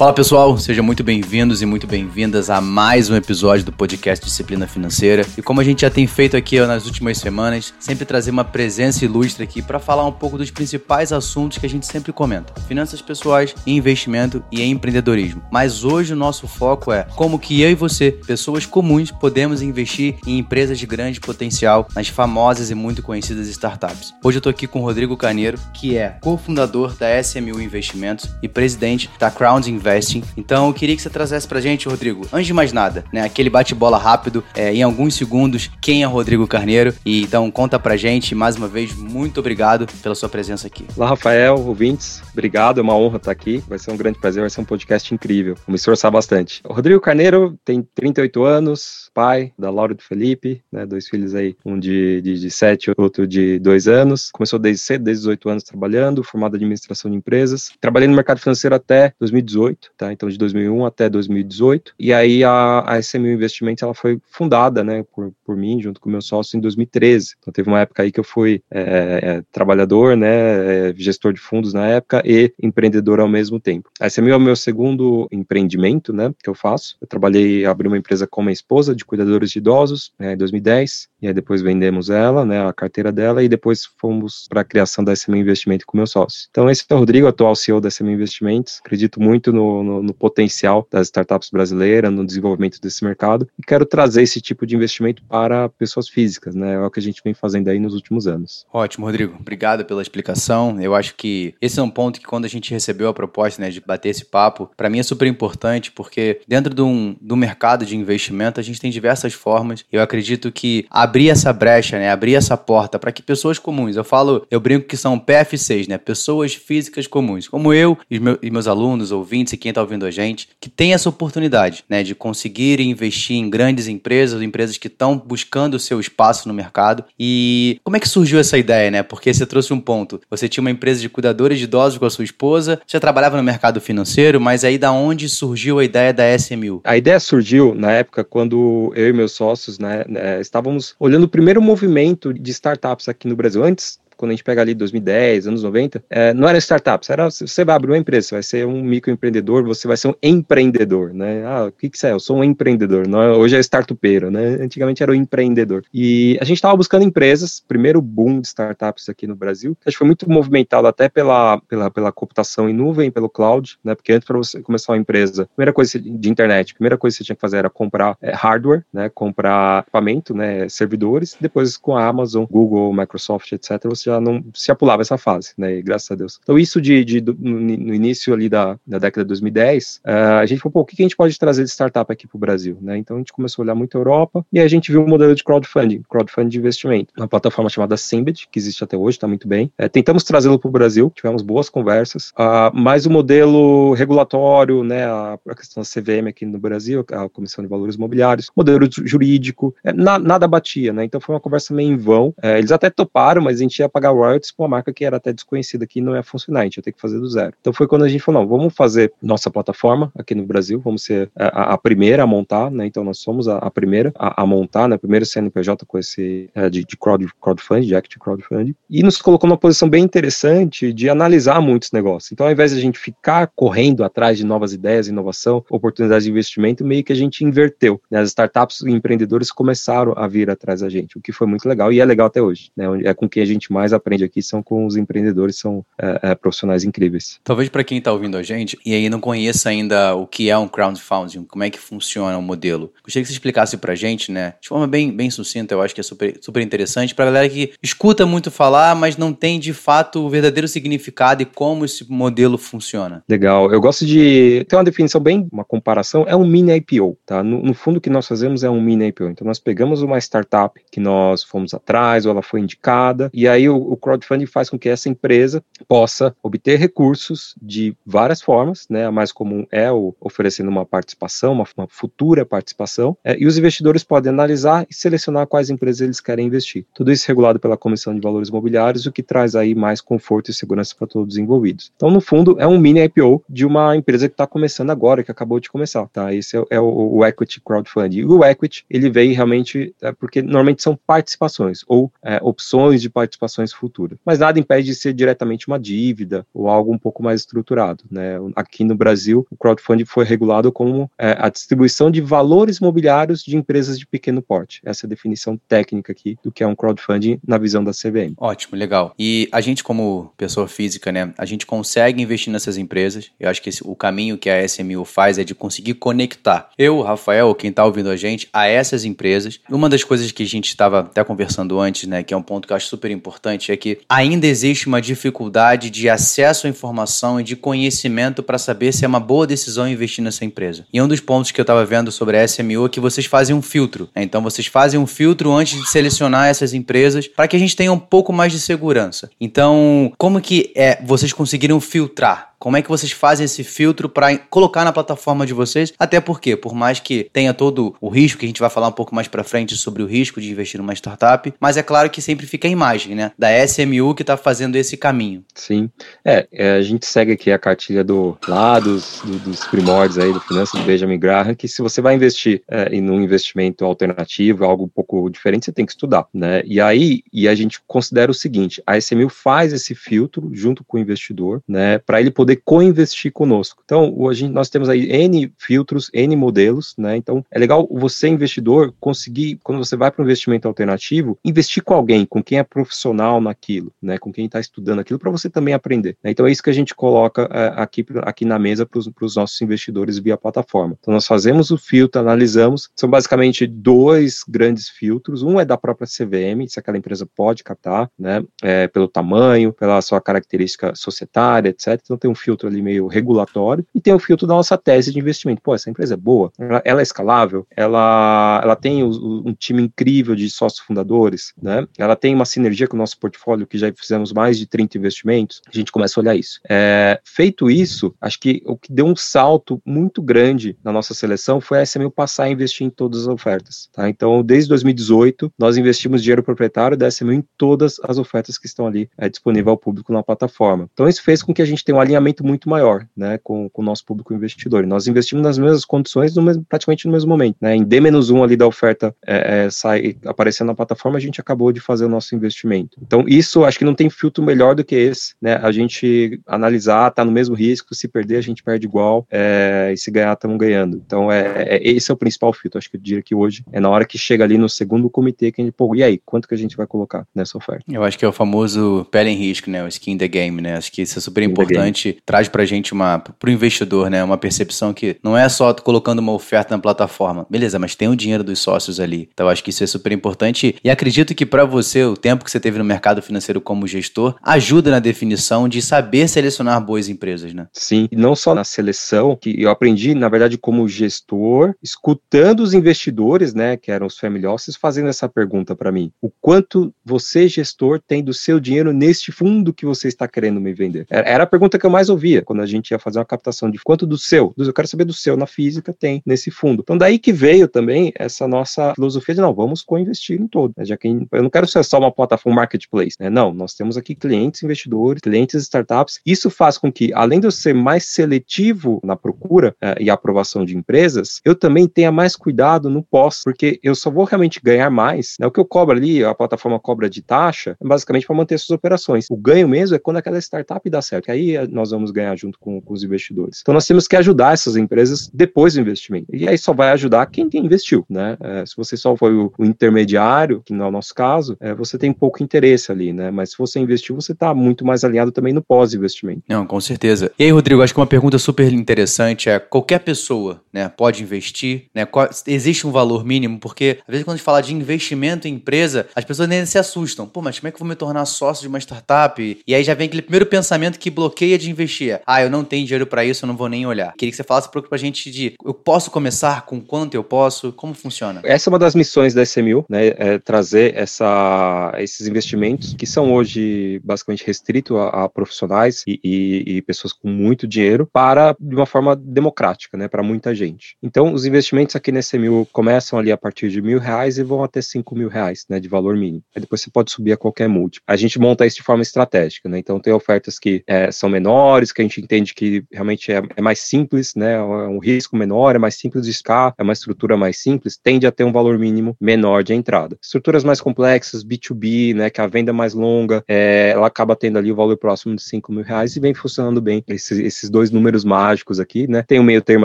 Fala pessoal, sejam muito bem-vindos e muito bem-vindas a mais um episódio do podcast Disciplina Financeira. E como a gente já tem feito aqui nas últimas semanas, sempre trazer uma presença ilustre aqui para falar um pouco dos principais assuntos que a gente sempre comenta: finanças pessoais, investimento e empreendedorismo. Mas hoje o nosso foco é como que eu e você, pessoas comuns, podemos investir em empresas de grande potencial nas famosas e muito conhecidas startups. Hoje eu tô aqui com o Rodrigo Carneiro, que é cofundador da SMU Investimentos e presidente da Crowns Investments Investing. Então eu queria que você trazesse pra gente, Rodrigo, antes de mais nada, né? Aquele bate-bola rápido, é, em alguns segundos, quem é Rodrigo Carneiro. E então conta pra gente, mais uma vez, muito obrigado pela sua presença aqui. Olá, Rafael, ouvintes, obrigado, é uma honra estar aqui. Vai ser um grande prazer, vai ser um podcast incrível. Vou me esforçar bastante. O Rodrigo Carneiro tem 38 anos, pai da Laura e do Felipe, né? Dois filhos aí, um de, de, de 7, outro de 2 anos. Começou desde cedo, desde 18 anos trabalhando, formado em administração de empresas. Trabalhei no mercado financeiro até 2018 tá? Então de 2001 até 2018. E aí a, a SMU Investimentos ela foi fundada, né, por, por mim junto com meu sócio em 2013. Então teve uma época aí que eu fui é, é, trabalhador, né, é, gestor de fundos na época e empreendedor ao mesmo tempo. A SMU é o meu segundo empreendimento, né, que eu faço. Eu trabalhei, abri uma empresa com minha esposa de cuidadores de idosos né, em 2010 e aí depois vendemos ela, né, a carteira dela e depois fomos para a criação da SMU Investimento com meu sócio. Então esse é o Rodrigo, atual CEO da SMU Investimentos. Acredito muito no no, no, potencial das startups brasileiras, no desenvolvimento desse mercado, e quero trazer esse tipo de investimento para pessoas físicas, né? É o que a gente vem fazendo aí nos últimos anos. Ótimo, Rodrigo. Obrigado pela explicação. Eu acho que esse é um ponto que quando a gente recebeu a proposta né, de bater esse papo, para mim é super importante, porque dentro de um, do mercado de investimento a gente tem diversas formas. Eu acredito que abrir essa brecha, né, abrir essa porta para que pessoas comuns, eu falo, eu brinco que são PF6, né, pessoas físicas comuns, como eu e, meu, e meus alunos, ouvintes e quem está ouvindo a gente, que tem essa oportunidade né, de conseguir investir em grandes empresas, empresas que estão buscando o seu espaço no mercado. E como é que surgiu essa ideia, né? Porque você trouxe um ponto. Você tinha uma empresa de cuidadores de idosos com a sua esposa, já trabalhava no mercado financeiro, mas aí da onde surgiu a ideia da SMU? A ideia surgiu na época quando eu e meus sócios né, né estávamos olhando o primeiro movimento de startups aqui no Brasil. Antes quando a gente pega ali 2010, anos 90, é, não era startups, era você vai abrir uma empresa, você vai ser um microempreendedor, você vai ser um empreendedor, né? Ah, o que que você é? Eu sou um empreendedor, não é, hoje é startupeiro, né? Antigamente era o um empreendedor. E a gente estava buscando empresas, primeiro boom de startups aqui no Brasil, acho que foi muito movimentado até pela, pela, pela computação em nuvem, pelo cloud, né? Porque antes para você começar uma empresa, primeira coisa de internet, primeira coisa que você tinha que fazer era comprar é, hardware, né? Comprar equipamento, né? Servidores, depois com a Amazon, Google, Microsoft, etc, você já não se apulava essa fase, né? E graças a Deus. Então, isso de, de do, no início ali da, da década de 2010, uh, eh, a gente falou, pô, o que, a gente pode trazer de startup aqui para o Brasil, né? Então, a gente começou a olhar muito a Europa e a gente viu um modelo de crowdfunding, crowdfunding de investimento, uma plataforma chamada Simbit, que existe até hoje, está muito bem. É, tentamos trazê-lo para o Brasil, tivemos boas conversas, uh, mas o modelo regulatório, né, a, a, questão da CVM aqui no Brasil, a Comissão de Valores Imobiliários, modelo jurídico, é, na, nada batia, né? Então, foi uma conversa meio em vão. Eles até toparam, mas a gente ia pagar royalties para uma marca que era até desconhecida aqui não ia funcionar, a gente ia ter que fazer do zero. Então foi quando a gente falou, não, vamos fazer nossa plataforma aqui no Brasil, vamos ser a, a primeira a montar, né? Então nós somos a, a primeira a, a, montar, né? Primeiro CNPJ com esse é, de, de crowd, crowdfunding, de active crowdfunding, e nos colocou numa posição bem interessante de analisar muitos negócios. Então ao invés de a gente ficar correndo atrás de novas ideias, inovação, oportunidades de investimento, meio que a gente inverteu. Né? As startups e empreendedores começaram a vir atrás da gente, o que foi muito legal e é legal até hoje. Né? É com quem a gente mais aprende aqui são com os empreendedores, são é, é, profissionais incríveis. Talvez para quem está ouvindo a gente e aí não conheça ainda o que é um crowdfunding, como é que funciona o modelo, gostaria que você explicasse para a gente, né, de forma bem, bem sucinta, eu acho que é super, super interessante para a galera que escuta muito falar, mas não tem de fato o verdadeiro significado e como esse modelo funciona. Legal, eu gosto de ter uma definição bem, uma comparação, é um mini IPO, tá? No, no fundo o que nós fazemos é um mini IPO, então nós pegamos uma startup que nós fomos atrás ou ela foi indicada e aí o, o crowdfunding faz com que essa empresa possa obter recursos de várias formas, né? A mais comum é o oferecendo uma participação, uma, uma futura participação, é, e os investidores podem analisar e selecionar quais empresas eles querem investir. Tudo isso regulado pela Comissão de Valores Imobiliários, o que traz aí mais conforto e segurança para todos os envolvidos. Então, no fundo, é um mini IPO de uma empresa que está começando agora, que acabou de começar, tá? Esse é, é o, o, equity crowdfunding. E o equity ele veio realmente é, porque normalmente são participações ou é, opções de participações futuras. Mas nada impede de ser diretamente uma dívida ou algo um pouco mais estruturado. Né? Aqui no Brasil, o crowdfunding foi regulado como é, a distribuição de valores imobiliários de empresas de pequeno porte. Essa é a definição técnica aqui do que é um crowdfunding na visão da CVM. Ótimo, legal. E a gente, como pessoa física, né, a gente consegue investir nessas empresas. Eu acho que esse, o caminho que a SMU faz é de conseguir conectar eu, Rafael, quem está ouvindo a gente, a essas empresas. Uma das coisas que a gente estava até conversando antes, né, que é um ponto que eu acho super importante, é que ainda existe uma dificuldade de acesso à informação e de conhecimento para saber se é uma boa decisão investir nessa empresa. E um dos pontos que eu estava vendo sobre a SMU é que vocês fazem um filtro. Né? Então vocês fazem um filtro antes de selecionar essas empresas para que a gente tenha um pouco mais de segurança. Então, como que é vocês conseguiram filtrar? Como é que vocês fazem esse filtro para colocar na plataforma de vocês? Até porque, por mais que tenha todo o risco, que a gente vai falar um pouco mais para frente sobre o risco de investir numa startup, mas é claro que sempre fica a imagem, né? Da SMU que está fazendo esse caminho. Sim. É, é, a gente segue aqui a cartilha do lá dos, do, dos primórdios aí do finanças do Benjamin Graham, que se você vai investir é, em um investimento alternativo, algo um pouco diferente, você tem que estudar, né? E aí, e a gente considera o seguinte, a SMU faz esse filtro junto com o investidor, né, para ele poder poder co-investir conosco. Então, hoje nós temos aí N filtros, N modelos, né? Então, é legal você, investidor, conseguir, quando você vai para um investimento alternativo, investir com alguém, com quem é profissional naquilo, né? Com quem está estudando aquilo, para você também aprender. Né? Então, é isso que a gente coloca é, aqui, aqui na mesa para os nossos investidores via plataforma. Então, nós fazemos o filtro, analisamos, são basicamente dois grandes filtros. Um é da própria CVM, se aquela empresa pode captar, né? É, pelo tamanho, pela sua característica societária, etc. Então, tem um filtro ali meio regulatório e tem o filtro da nossa tese de investimento. Pô, essa empresa é boa, ela, ela é escalável, ela, ela tem o, um time incrível de sócios fundadores, né? Ela tem uma sinergia com o nosso portfólio, que já fizemos mais de 30 investimentos, a gente começa a olhar isso. É, feito isso, acho que o que deu um salto muito grande na nossa seleção foi a SMU passar a investir em todas as ofertas. Tá? Então, desde 2018, nós investimos dinheiro proprietário da SMU em todas as ofertas que estão ali é, disponível ao público na plataforma. Então, isso fez com que a gente tenha um alinhamento muito maior, né, com, com o nosso público investidor. E nós investimos nas mesmas condições, no mesmo, praticamente no mesmo momento, né, em D-1 ali da oferta é, é, sai, aparecendo na plataforma, a gente acabou de fazer o nosso investimento. Então, isso, acho que não tem filtro melhor do que esse, né, a gente analisar, tá no mesmo risco, se perder, a gente perde igual, é, e se ganhar, estamos ganhando. Então, é, é, esse é o principal filtro, acho que eu diria que hoje é na hora que chega ali no segundo comitê que a gente, pô, e aí, quanto que a gente vai colocar nessa oferta? Eu acho que é o famoso pele em risco, né, o skin the game, né, acho que isso é super importante traz pra gente uma, pro investidor, né, uma percepção que não é só colocando uma oferta na plataforma. Beleza, mas tem o dinheiro dos sócios ali. Então acho que isso é super importante e acredito que para você, o tempo que você teve no mercado financeiro como gestor, ajuda na definição de saber selecionar boas empresas, né? Sim, e não só na seleção, que eu aprendi, na verdade, como gestor, escutando os investidores, né, que eram os family offices, fazendo essa pergunta para mim. O quanto você, gestor, tem do seu dinheiro neste fundo que você está querendo me vender? Era a pergunta que eu mais ouvia quando a gente ia fazer uma captação de quanto do seu, eu quero saber do seu na física tem nesse fundo. Então daí que veio também essa nossa filosofia de não, vamos co-investir em todo, né? já que eu não quero ser só uma plataforma marketplace, né? Não, nós temos aqui clientes investidores, clientes startups. Isso faz com que, além de eu ser mais seletivo na procura eh, e aprovação de empresas, eu também tenha mais cuidado no pós, porque eu só vou realmente ganhar mais, né? O que eu cobro ali, a plataforma cobra de taxa, é basicamente para manter suas operações. O ganho mesmo é quando aquela startup dá certo, aí eh, nós vamos ganhar junto com, com, os investidores. Então nós temos que ajudar essas empresas depois do investimento. E aí só vai ajudar quem, quem investiu, né? É, se você só foi o, o, intermediário, que não é o nosso caso, é, você tem pouco interesse ali, né? Mas se você investiu, você está muito mais alinhado também no pós-investimento. Não, com certeza. E aí, Rodrigo, acho que uma pergunta super interessante é: qualquer pessoa, né, pode investir, né? Qual, existe um valor mínimo? Porque às vezes quando a gente fala de investimento em empresa, as pessoas nem se assustam. Pô, mas como é que eu vou me tornar sócio de uma startup? E aí já vem aquele primeiro pensamento que bloqueia de investir. Ah, eu não tenho dinheiro para isso, eu não vou nem olhar. Queria que você falasse pra gente de eu posso começar com quanto eu posso, como funciona? Essa é uma das missões da SMU, né? É trazer essa, esses investimentos que são hoje basicamente restritos a, a profissionais e, e, e, pessoas com muito dinheiro para de uma forma democrática, né? Para muita gente. Então, os investimentos aqui na SMU começam ali a partir de mil reais e vão até cinco mil reais, né? De valor mínimo. Aí depois você pode subir a qualquer múltiplo. A gente monta isso de forma estratégica, né? Então, tem ofertas que é, são menores menores, que a gente entende que realmente é, é mais simples, né? É um risco menor, é mais simples de escalar, é uma estrutura mais simples, tende a ter um valor mínimo menor de entrada. Estruturas mais complexas, B2B, né? Que a venda é mais longa, é, ela acaba tendo ali o valor próximo de 5 mil reais e vem funcionando bem esses, esses dois números mágicos aqui, né? Tem o um meio termo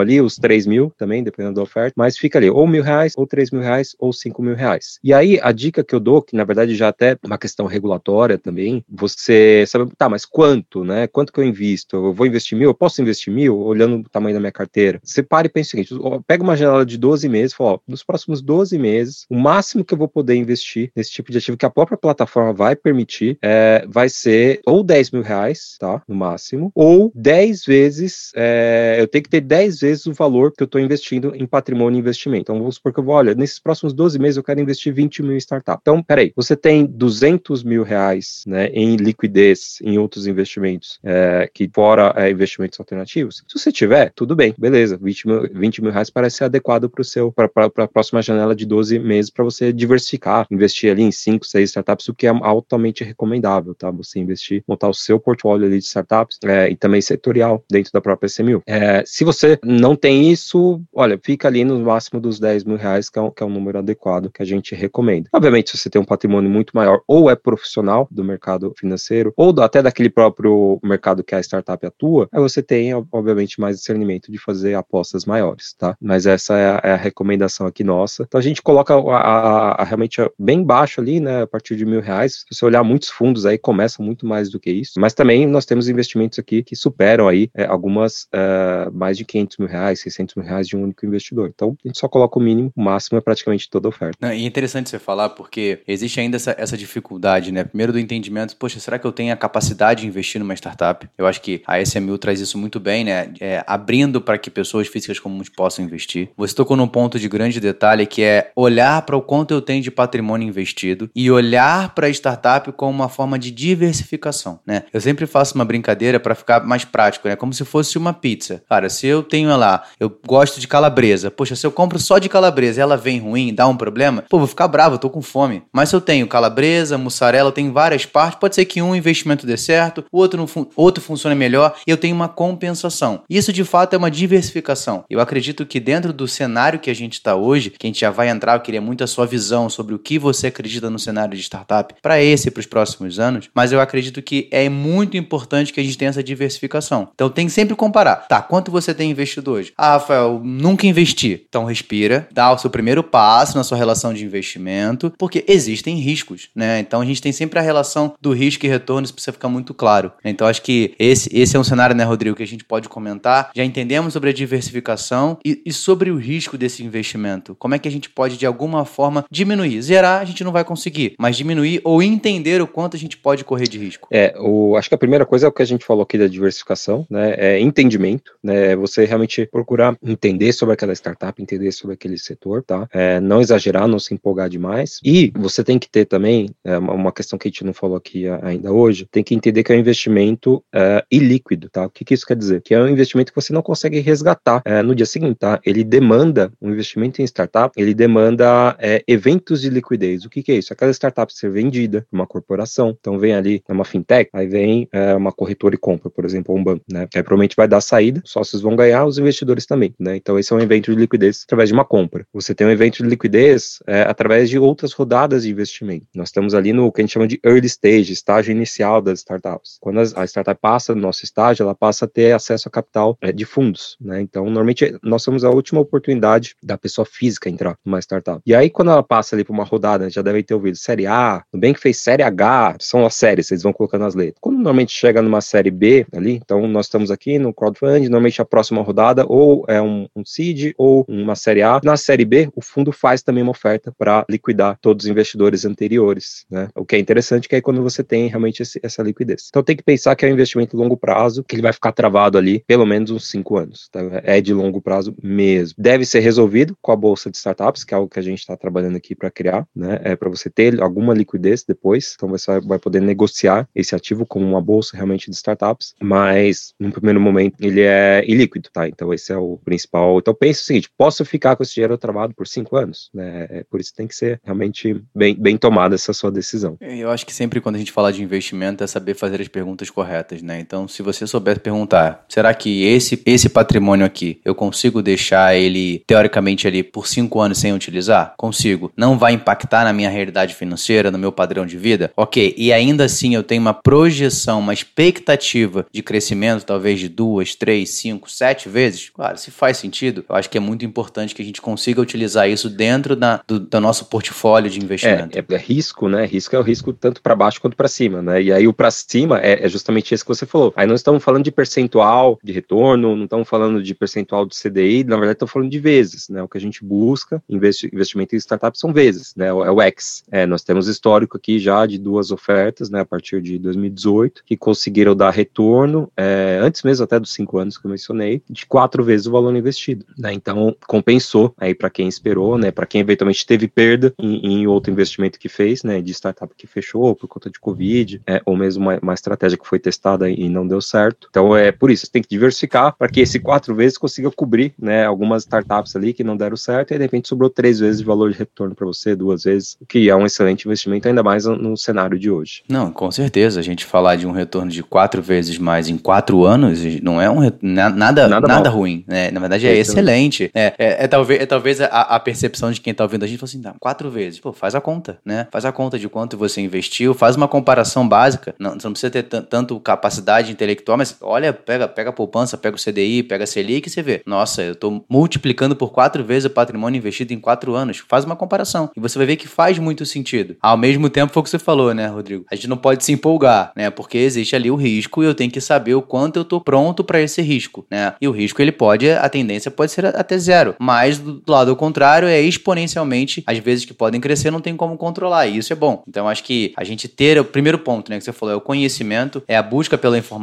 ali, os 3 mil também, dependendo da oferta, mas fica ali, ou mil reais, ou 3 mil reais, ou 5 mil reais. E aí, a dica que eu dou, que na verdade já até uma questão regulatória também, você sabe, tá, mas quanto, né? Quanto que eu invisto? Eu vou investir mil? Eu posso investir mil? Olhando o tamanho da minha carteira. Você para e pensa o seguinte: pega uma janela de 12 meses e fala, ó, nos próximos 12 meses, o máximo que eu vou poder investir nesse tipo de ativo que a própria plataforma vai permitir é, vai ser ou 10 mil reais, tá? No máximo, ou 10 vezes, é, eu tenho que ter 10 vezes o valor que eu estou investindo em patrimônio e investimento. Então, vamos supor que eu vou, olha, nesses próximos 12 meses eu quero investir 20 mil em startup. Então, peraí, você tem 200 mil reais né, em liquidez em outros investimentos, é, que fora é, investimentos alternativos. Se você tiver, tudo bem, beleza, 20 mil, 20 mil reais parece ser adequado para o seu, para a próxima janela de 12 meses para você diversificar, investir ali em 5, 6 startups, o que é altamente recomendável, tá? Você investir, montar o seu portfólio ali de startups é, e também setorial dentro da própria SMU. É, se você não tem isso, olha, fica ali no máximo dos 10 mil reais, que é, um, que é um número adequado que a gente recomenda. Obviamente, se você tem um patrimônio muito maior, ou é profissional do mercado financeiro, ou do, até daquele próprio mercado que a startup atua, aí você tem, obviamente, mais discernimento de fazer apostas maiores, tá? Mas essa é a, é a recomendação aqui nossa. Então a gente coloca a, a, a realmente bem baixo ali, né? A partir de mil reais. Se você olhar muitos fundos aí, começam muito mais do que isso. Mas também nós temos investimentos aqui que superam aí é, algumas é, mais de 500 mil reais, 600 mil reais de um único investidor. Então a gente só coloca o mínimo, o máximo é praticamente toda a oferta. Não, e é interessante você falar porque existe ainda essa, essa dificuldade, né? Primeiro do entendimento, poxa, será que eu tenho a capacidade de investir numa startup? Eu acho que a SMU traz isso muito bem, né? É, abrindo para que pessoas físicas comuns possam investir. Você tocou num ponto de grande detalhe que é olhar para o quanto eu tenho de patrimônio investido e olhar para a startup como uma forma de diversificação, né? Eu sempre faço uma brincadeira para ficar mais prático, né? Como se fosse uma pizza. Cara, se eu tenho lá, eu gosto de calabresa. Poxa, se eu compro só de calabresa ela vem ruim, dá um problema, pô, vou ficar bravo, eu tô com fome. Mas se eu tenho calabresa, mussarela, tem várias partes, pode ser que um investimento dê certo, o outro, não fun outro melhor, e eu tenho uma compensação. Isso de fato é uma diversificação. Eu acredito que dentro do cenário que a gente está hoje, que a gente já vai entrar, eu queria muito a sua visão sobre o que você acredita no cenário de startup para esse e para os próximos anos, mas eu acredito que é muito importante que a gente tenha essa diversificação. Então tem que sempre comparar. Tá, quanto você tem investido hoje? Ah, Rafael, nunca investi. Então respira, dá o seu primeiro passo na sua relação de investimento, porque existem riscos, né? Então a gente tem sempre a relação do risco e retorno, isso precisa ficar muito claro. Então acho que esse, esse é um cenário, né, Rodrigo, que a gente pode comentar. Já entendemos sobre a diversificação e, e sobre o risco desse investimento. Como é que a gente pode, de alguma forma, diminuir? Zerar a gente não vai conseguir, mas diminuir ou entender o quanto a gente pode correr de risco. É, o, acho que a primeira coisa é o que a gente falou aqui da diversificação, né? É entendimento, né? É você realmente procurar entender sobre aquela startup, entender sobre aquele setor, tá? É, não exagerar, não se empolgar demais. E você tem que ter também, é, uma questão que a gente não falou aqui ainda hoje, tem que entender que é um investimento é, ilíquido, tá? O que, que, isso quer dizer? Que é um investimento que você não consegue resgatar é, no dia seguinte, tá? Ele demanda, um investimento em startup, ele demanda é, eventos de liquidez. O que, que é isso? Aquela startup ser vendida uma corporação, então vem ali uma fintech, aí vem é, uma corretora e compra, por exemplo, um banco, né? Que aí provavelmente vai dar saída, os sócios vão ganhar, os investidores também, né? Então esse é um evento de liquidez através de uma compra. Você tem um evento de liquidez através de outras rodadas de investimento. Nós estamos ali no que a gente chama de early stage, estágio inicial das startups. Quando a startup passa no nosso estágio, ela passa a ter acesso a capital é, de fundos, né? Então, normalmente, nós somos a última oportunidade da pessoa física entrar numa startup. E aí, quando ela passa ali para uma rodada, já devem ter ouvido série A, no bem que fez série H, são as séries, vocês vão colocando as letras. Quando normalmente chega numa série B ali, então nós estamos aqui no crowdfunding, normalmente a próxima rodada ou é um, um seed ou uma série A. Na série B, o fundo faz também uma oferta para liquidar todos os investidores anteriores, né? O que é interessante que é quando você tem realmente esse, essa liquidez. Então tem que pensar que é um investimento de longo prazo, que ele vai ficar travado ali pelo menos uns cinco anos. Tá? É de longo prazo mesmo. Deve ser resolvido com a bolsa de startups, que é algo que a gente está trabalhando aqui para criar, né? É para você ter alguma liquidez depois. Então você vai poder negociar esse ativo como uma bolsa realmente de startups, mas no primeiro momento ele é ilíquido, tá? Então esse é o principal. Então pense o seguinte: posso ficar com esse dinheiro travado por cinco anos, né? É, por isso tem que ser realmente bem, bem tomada essa sua decisão. Eu acho que sempre quando a gente fala de investimento é saber fazer as perguntas corretas, né? Então Então, se você souber perguntar, será que esse, esse patrimônio aqui eu consigo deixar ele teoricamente ali por cinco anos sem utilizar? Consigo. Não vai impactar na minha realidade financeira, no meu padrão de vida? Ok. E ainda assim eu tenho uma projeção, uma expectativa de crescimento, talvez de duas, três, cinco, sete vezes? Claro, se faz sentido, eu acho que é muito importante que a gente consiga utilizar isso dentro da, do, do nosso portfólio de investimento. É, é, é risco, né? Risco é o risco tanto para baixo quanto para cima, né? E aí o para cima é, é, justamente esse que você falou. Aí não estamos falando de percentual de retorno, não estamos falando de percentual do CDI, na verdade estamos falando de vezes, né? O que a gente busca, investi investimento em startups são vezes, né? É o X. É, nós temos histórico aqui já de duas ofertas, né? A partir de 2018, que conseguiram dar retorno, é, antes mesmo até dos cinco anos que eu mencionei, de quatro vezes o valor investido, né? Então compensou aí para quem esperou, né? Para quem eventualmente teve perda em, em outro investimento que fez, né? De startup que fechou por conta de Covid, é, ou mesmo uma, uma, estratégia que foi testada e não deu certo. Então é por isso, você tem que diversificar para que esse quatro vezes consiga cobrir né, algumas startups ali que não deram certo e de repente sobrou três vezes de valor de retorno para você, duas vezes, o que é um excelente investimento, ainda mais no, cenário de hoje. Não, com certeza. A gente falar de um retorno de quatro vezes mais em quatro anos não é um nada, nada, nada ruim. Né? Na verdade, é, é excelente. É, é, é, talvez, é talvez a, a percepção de quem está ouvindo a gente, assim, tá, quatro vezes. Pô, faz a conta, né? Faz a conta de quanto você investiu, faz uma comparação básica. Não, você não precisa ter tanto capacidade intelectual, mas olha, pega, pega a poupança, pega o CDI, pega a Selic e você vê. Nossa, eu estou multiplicando por quatro vezes o patrimônio investido em quatro anos. Faz uma comparação. E você vai ver que faz muito sentido. Ao mesmo tempo, foi o que você falou, né, Rodrigo? A gente não pode se empolgar, né? Porque existe ali o risco e eu tenho que saber o quanto eu estou pronto para esse risco, né? E o risco, ele pode, a tendência pode ser até zero. Mas do lado contrário, é exponencialmente, às vezes que podem crescer, não tem como controlar. E isso é bom. Então, acho que a gente ter o primeiro ponto, né, que você falou, é o conhecimento, é a busca pela informação,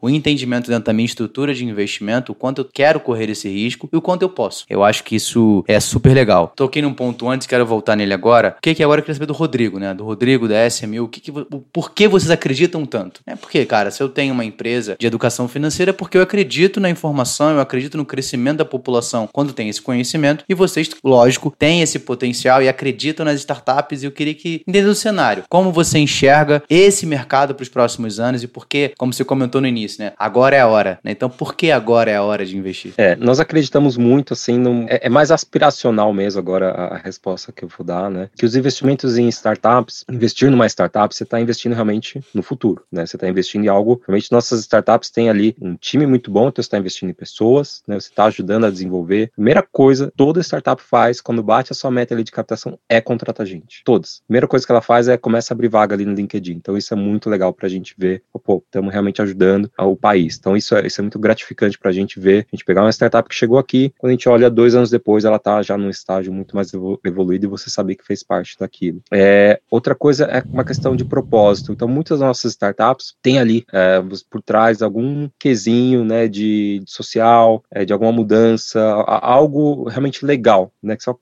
o entendimento dentro da minha estrutura de investimento, o quanto eu quero correr esse risco e o quanto eu posso. Eu acho que isso é super legal. Toquei num ponto antes, quero voltar nele agora. O que que agora eu queria saber do Rodrigo, né? Do Rodrigo, da SMU. O que que, por que vocês acreditam tanto? É porque, cara, se eu tenho uma empresa de educação financeira, é porque eu acredito na informação, eu acredito no crescimento da população quando tem esse conhecimento e vocês, lógico, têm esse potencial e acreditam nas startups e eu queria que entenda o cenário. Como você enxerga esse mercado para os próximos anos e por que, como você comentou no início, né? Agora é a hora, né? Então, por que agora é a hora de investir? É, nós acreditamos muito, assim, num, é, é, mais aspiracional mesmo agora a, a, resposta que eu vou dar, né? Que os investimentos em startups, investir numa startup, você está investindo realmente no futuro, né? Você está investindo em algo, realmente nossas startups têm ali um time muito bom, então você está investindo em pessoas, né? Você está ajudando a desenvolver. Primeira coisa, toda startup faz quando bate a sua meta ali de captação é contratar gente. Todas. Primeira coisa que ela faz é começa a abrir vaga ali no LinkedIn. Então isso é muito legal para a gente ver, pô, estamos realmente ajudando o país. Então isso é, isso é muito gratificante para a gente ver, a gente pegar uma startup que chegou aqui, quando a gente olha dois anos depois, ela está já num estágio muito mais evoluído e você saber que fez parte daquilo. É, outra coisa é uma questão de propósito. Então muitas das nossas startups têm ali é, por trás algum quesinho, né, de, de social, é, de alguma mudança, algo realmente legal, né, que só,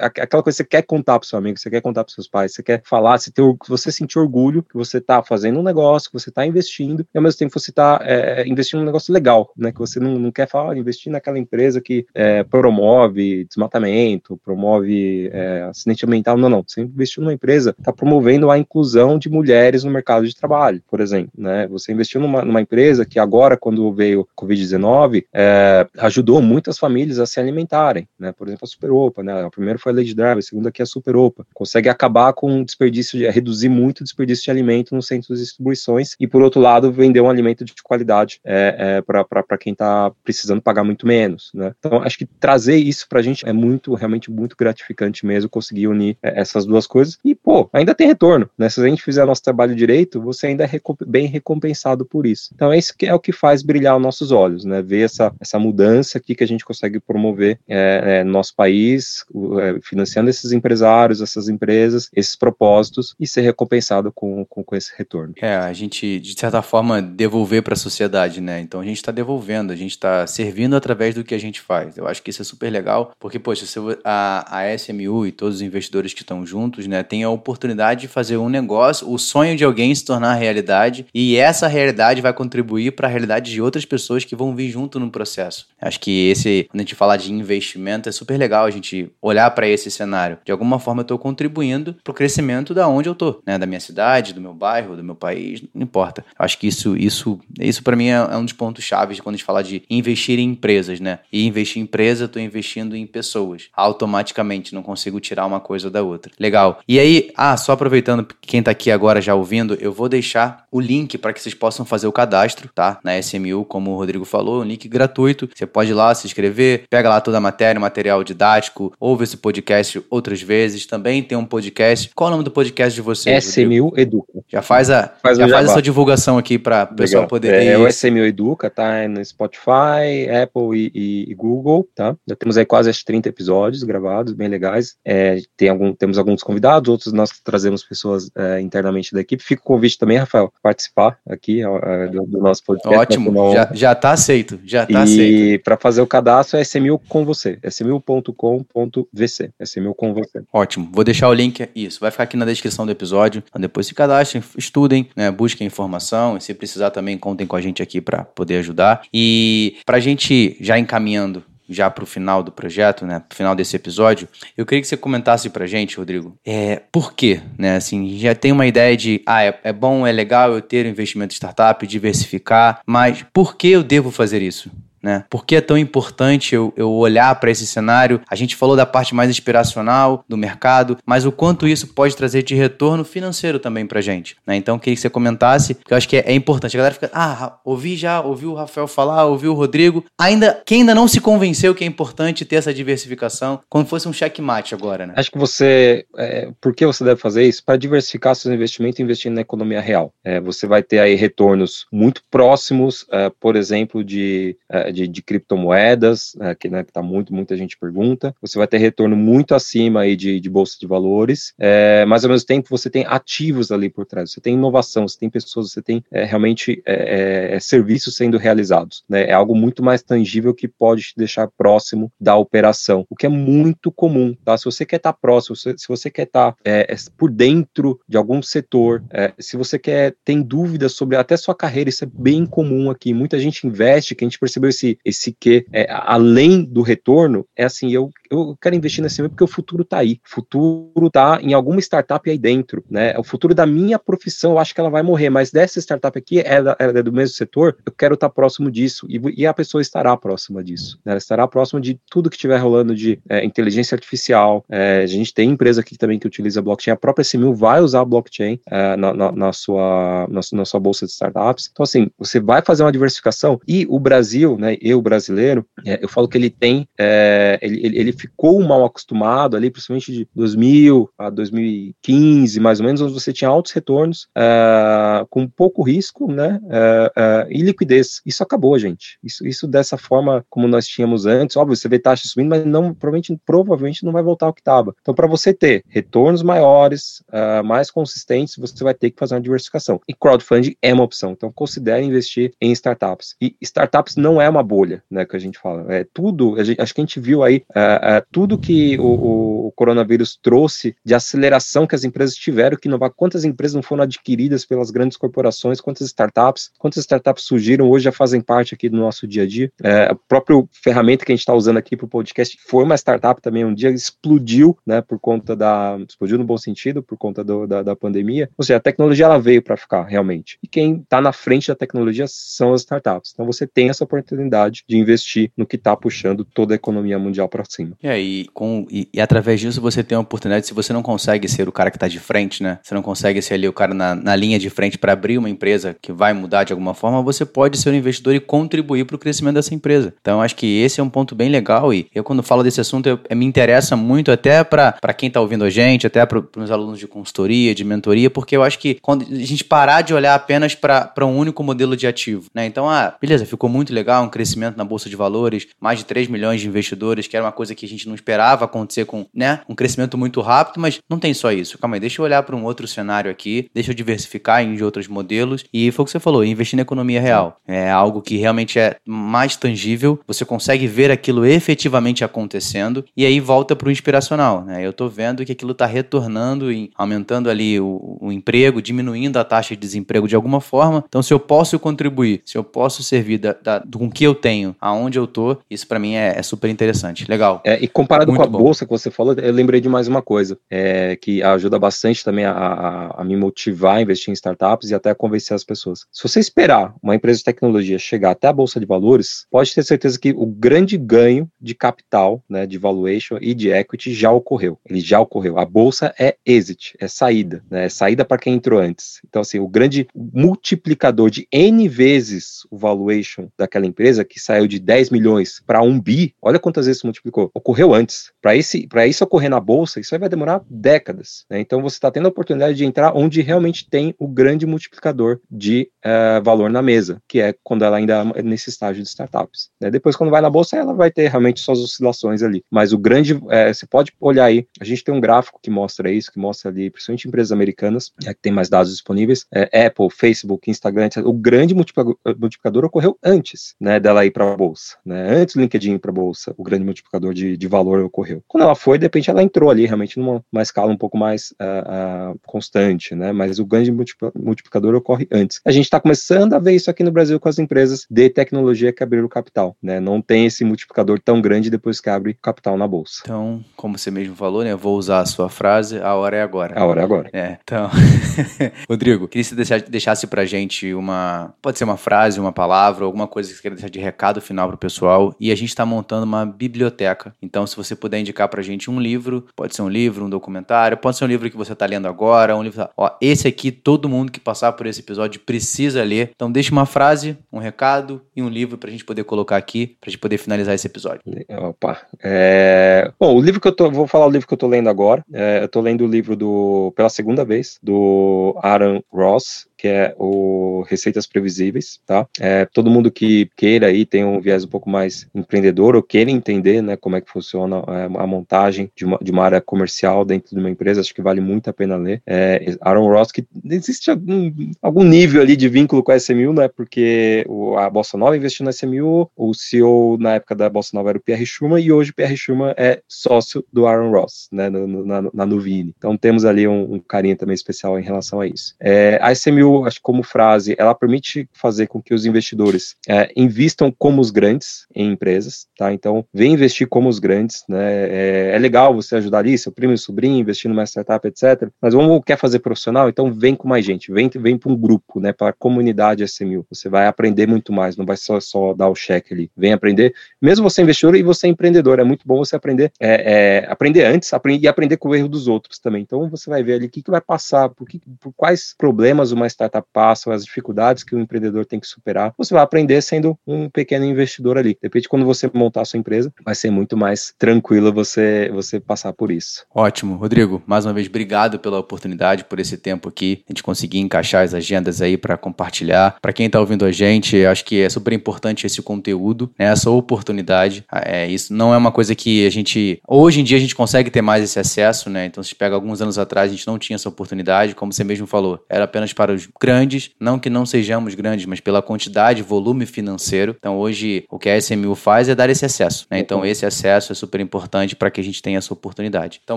aquela coisa que você quer contar para seu amigo, você quer contar para seus pais, você quer falar, você, ter, você sentir orgulho que você está fazendo um negócio, que você está investindo, e ao mesmo tempo você está é, investindo num negócio legal, né? Que você não, não quer falar, investir naquela empresa que é, promove desmatamento, promove é, acidente ambiental. Não, não. Você investiu numa empresa que está promovendo a inclusão de mulheres no mercado de trabalho, por exemplo, né? Você investiu numa, numa empresa que agora, quando veio o Covid-19, é, ajudou muitas famílias a se alimentarem, né? Por exemplo, a Superopa, né? A primeira foi a Lady Driver, a segunda aqui é a Superopa. Consegue acabar com o desperdício, de, reduzir muito o desperdício de alimento nos centros de distribuições e, por outro lado, vender um alimento de qualidade é, é, para quem está precisando pagar muito menos, né? Então, acho que trazer isso para a gente é muito, realmente muito gratificante mesmo, conseguir unir é, essas duas coisas e, pô, ainda tem retorno, né? Se a gente fizer nosso trabalho direito, você ainda é bem recompensado por isso. Então, é isso que é o que faz brilhar os nossos olhos, né? Ver essa, essa mudança aqui que a gente consegue promover é, é, no nosso país, é, financiando esses empresários, essas empresas, esses propósitos e ser recompensado com, com, com esse retorno. É, a gente, de certa forma, devolver para a sociedade, né? Então a gente está devolvendo, a gente está servindo através do que a gente faz. Eu acho que isso é super legal, porque, poxa, a, a SMU e todos os investidores que estão juntos, né, têm a oportunidade de fazer um negócio, o sonho de alguém se tornar realidade, e essa realidade vai contribuir para a realidade de outras pessoas que vão vir junto no processo. Acho que esse, quando a gente fala de investimento, é super legal a gente olhar para esse cenário. De alguma forma, eu estou contribuindo para o crescimento da onde eu estou, né? Da minha cidade, do meu bairro, do meu país, não importa. Acho que isso, isso, isso para mim é, é, um dos pontos chaves quando a gente fala de investir em empresas, né? E investir em empresa, tô investindo em pessoas. Automaticamente, não consigo tirar uma coisa da outra. Legal. E aí, ah, só aproveitando quem tá aqui agora já ouvindo, eu vou deixar o link para que vocês possam fazer o cadastro, tá? Na SMU, como o Rodrigo falou, um link gratuito. Você pode ir lá se inscrever, pega lá toda a matéria, material didático, ouve esse podcast outras vezes. Também tem um podcast. Qual é o nome do podcast de vocês? SMU Educa. Já faz a, faz já faz a sua divulgação aqui para o pessoal poder. É, é o SMU Educa, tá? No Spotify, Apple e, e, Google, tá? Já temos aí quase 30 episódios gravados, bem legais. É, tem algum, temos alguns convidados, outros nós trazemos pessoas é, internamente da equipe. Fica o convite também, Rafael, participar aqui é, do, do, nosso podcast. Ótimo, já, já tá aceito, já tá e aceito. E para fazer o cadastro é SMU com você, smu.com.vc, SMU com você. Ótimo, vou deixar o link, isso, vai ficar aqui na descrição do episódio, então depois se cadastrem, estudem, né, busquem informação e se precisar também contem com a gente aqui para poder ajudar. E para a gente já encaminhando já para o final do projeto, né, pro final desse episódio, eu queria que você comentasse para gente, Rodrigo, é, por quê, né, assim, já tem uma ideia de, ah, é, é bom, é legal eu ter um investimento em startup, diversificar, mas por que eu devo fazer isso? Né? Por que é tão importante eu, eu olhar para esse cenário? A gente falou da parte mais inspiracional do mercado, mas o quanto isso pode trazer de retorno financeiro também para gente. Né? Então, queria que você comentasse, porque eu acho que é, é, importante. A galera fica, ah, ouvi já, ouvi o Rafael falar, ouvi o Rodrigo. Ainda, quem ainda não se convenceu que é importante ter essa diversificação, como fosse um checkmate agora, né? Acho que você, é, por que você deve fazer isso? Para diversificar seus investimentos investindo na economia real. É, você vai ter aí retornos muito próximos, é, por exemplo, de é, de, de criptomoedas, né, que né, está muito, muita gente pergunta. Você vai ter retorno muito acima aí de, de bolsa de valores, é, mas ao mesmo tempo você tem ativos ali por trás, você tem inovação, você tem pessoas, você tem é, realmente é, é, é serviços sendo realizados. Né, é algo muito mais tangível que pode te deixar próximo da operação, o que é muito comum. Tá? Se você quer estar tá próximo, se, se, você quer estar tá, é, por dentro de algum setor, se você quer, tem dúvidas sobre até sua carreira, isso é bem comum aqui. Muita gente investe, que a gente percebeu esse, esse que é, além do retorno, é assim, eu, eu quero investir nesse meio porque o futuro está aí. O futuro está em alguma startup aí dentro, né? O futuro da minha profissão, eu acho que ela vai morrer, mas dessa startup aqui, ela, ela é do mesmo setor, eu quero estar tá próximo disso e, e, a pessoa estará próxima disso. Né? Ela estará próxima de tudo que estiver rolando de é, inteligência artificial. É, a gente tem empresa aqui também que utiliza blockchain. A própria Simil vai usar blockchain é, na, na, na, sua, na, na sua bolsa de startups. Então, assim, você vai fazer uma diversificação e o Brasil, né? Eu brasileiro, é, eu falo que ele tem, é, ele, ele ficou mal acostumado ali, principalmente de 2000 a 2015, mais ou menos, onde você tinha altos retornos, é, com pouco risco, né, é, é, e liquidez. Isso acabou, gente. Isso, isso dessa forma como nós tínhamos antes, óbvio, você vê taxa subindo, mas não, provavelmente, provavelmente não vai voltar ao que estava. Então, para você ter retornos maiores, é, mais consistentes, você vai ter que fazer uma diversificação. E crowdfunding é uma opção. Então, considere investir em startups. E startups não é uma bolha, né, que a gente fala. É tudo, gente, acho que a gente viu aí é, é, tudo que o, o, coronavírus trouxe de aceleração que as empresas tiveram que inovar. Quantas empresas não foram adquiridas pelas grandes corporações? Quantas startups? Quantas startups surgiram hoje já fazem parte aqui do nosso dia a dia? É, a própria ferramenta que a gente está usando aqui para o podcast foi uma startup também um dia explodiu, né, por conta da explodiu no bom sentido por conta do, da, da pandemia. Ou seja, a tecnologia ela veio para ficar realmente. E quem está na frente da tecnologia são as startups. Então você tem essa oportunidade oportunidade de investir no que está puxando toda a economia mundial para cima. E aí, com, e, e, através disso você tem a oportunidade, se você não consegue ser o cara que está de frente, né? Você não consegue ser ali o cara na, na linha de frente para abrir uma empresa que vai mudar de alguma forma, você pode ser um investidor e contribuir para o crescimento dessa empresa. Então, acho que esse é um ponto bem legal e eu, quando falo desse assunto, eu, eu me interessa muito até para quem está ouvindo a gente, até para os alunos de consultoria, de mentoria, porque eu acho que quando a gente parar de olhar apenas para um único modelo de ativo, né? Então, ah, beleza, ficou muito legal, um crescimento na bolsa de valores, mais de 3 milhões de investidores, que era uma coisa que a gente não esperava acontecer com, né, um crescimento muito rápido, mas não tem só isso. Calma aí, deixa eu olhar para um outro cenário aqui, deixa eu diversificar em outros modelos e foi o que você falou, investir na economia real. É algo que realmente é mais tangível, você consegue ver aquilo efetivamente acontecendo e aí volta para o inspiracional, né? Eu estou vendo que aquilo está retornando e aumentando ali o, o emprego, diminuindo a taxa de desemprego de alguma forma. Então, se eu posso contribuir, se eu posso servir da, da, com que eu tenho, aonde eu tô, isso para mim é, é, super interessante. Legal. É, e comparado Muito com a bom. bolsa que você falou, eu lembrei de mais uma coisa, é, que ajuda bastante também a, a, a, me motivar a investir em startups e até a convencer as pessoas. Se você esperar uma empresa de tecnologia chegar até a Bolsa de Valores, pode ter certeza que o grande ganho de capital, né, de valuation e de equity já ocorreu. Ele já ocorreu. A Bolsa é exit, é saída, né, é saída para quem entrou antes. Então, assim, o grande multiplicador de N vezes o valuation daquela empresa, que saiu de 10 milhões para 1 bi, olha quantas vezes multiplicou. Ocorreu antes. Para isso ocorrer na bolsa, isso aí vai demorar décadas. Né? Então você está tendo a oportunidade de entrar onde realmente tem o grande multiplicador de uh, valor na mesa, que é quando ela ainda é nesse estágio de startups. Né? Depois, quando vai na bolsa, ela vai ter realmente suas oscilações ali. Mas o grande, é, você pode olhar aí, a gente tem um gráfico que mostra isso, que mostra ali, principalmente empresas americanas, é, que tem mais dados disponíveis, é, Apple, Facebook, Instagram, etc. O grande multiplicador ocorreu antes né, dela ir para a bolsa. Né? Antes do LinkedIn ir para a bolsa, o grande multiplicador de, de valor ocorreu. Quando ela foi, de repente ela entrou ali realmente numa escala um pouco mais uh, uh, constante, né? Mas o grande multiplicador ocorre antes. A gente está começando a ver isso aqui no Brasil com as empresas de tecnologia que abriram capital, né? Não tem esse multiplicador tão grande depois que abre capital na bolsa. Então, como você mesmo falou, né? Vou usar a sua frase, a hora é agora. A hora é agora. É, então. Rodrigo, queria que você deixasse pra gente uma. Pode ser uma frase, uma palavra, alguma coisa que você queira deixar de recado final pro pessoal. E a gente está montando uma biblioteca. Então, se você puder indicar pra gente um livro, pode ser um livro, um documentário, pode ser um livro que você está lendo agora, um livro. Ó, esse aqui todo mundo que passar por esse episódio precisa ler. Então deixe uma frase, um recado e um livro para a gente poder colocar aqui, para a gente poder finalizar esse episódio. Opa. É... Bom, o livro que eu tô, vou falar o livro que eu tô lendo agora. É, eu tô lendo o livro do, pela segunda vez, do Aaron Ross, que é o Receitas Previsíveis, tá? É, todo mundo que queira aí tem um viés um pouco mais empreendedor ou queira entender, né, como é que funciona é, a montagem de uma, de uma área comercial dentro de uma empresa, acho que vale muito a pena ler. É, Aaron Ross, que existe algum, algum nível ali de vínculo com a SMU, né, porque o, a Bossa Nova investiu na SMU, o CEO na época da Bossa Nova era o Pierre Schumann e hoje o Pierre Schumann é sócio do Aaron Ross, né, no, na, na Nuvini. Então temos ali um, um carinho também especial em relação a isso. É, a SMU acho que como frase, ela permite fazer com que os investidores é, invistam como os grandes em empresas, tá? Então, vem investir como os grandes, né? É, é legal você ajudar ali, seu primo e sobrinho, investir numa startup, etc. Mas vamos quer fazer profissional, então vem com mais gente, vem, vem para um grupo, né? Para a comunidade SMU. Você vai aprender muito mais, não vai só, só dar o cheque ali. Vem aprender, mesmo você investidor e você é empreendedor, é muito bom você aprender, é, é, aprender antes e aprender com o erro dos outros também. Então, você vai ver ali o que, que vai passar, por, que, por quais problemas uma startup passa, as dificuldades que o empreendedor tem que superar, você vai aprender sendo um pequeno investidor ali. De repente, quando você montar a sua empresa, vai ser muito mais tranquilo você, você passar por isso. Ótimo. Rodrigo, mais uma vez, obrigado pela oportunidade, por esse tempo aqui, a gente conseguir encaixar as agendas aí para compartilhar. Para quem está ouvindo a gente, acho que é super importante esse conteúdo, né, essa oportunidade. É, isso não é uma coisa que a gente. Hoje em dia a gente consegue ter mais esse acesso, né? Então, se pega alguns anos atrás, a gente não tinha essa oportunidade, como você mesmo falou, era apenas para os grandes, não que não sejamos grandes, mas pela quantidade, volume financeiro. Então hoje o que a SMU faz é dar esse acesso. Né? Então esse acesso é super importante para que a gente tenha essa oportunidade. Então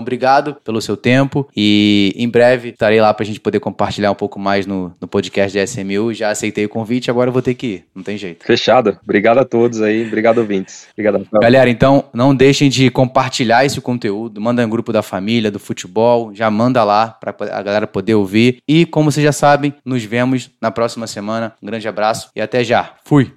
obrigado pelo seu tempo e em breve estarei lá para a gente poder compartilhar um pouco mais no, no podcast da SMU. Já aceitei o convite, agora vou ter que ir. Não tem jeito. Fechado. Obrigado a todos aí. Obrigado, ouvintes. Obrigado. Galera, então não deixem de compartilhar esse conteúdo. Manda no grupo da família, do futebol. Já manda lá para a galera poder ouvir. E como vocês já sabem, nos vemos na próxima semana. Um grande abraço e até já. Fui!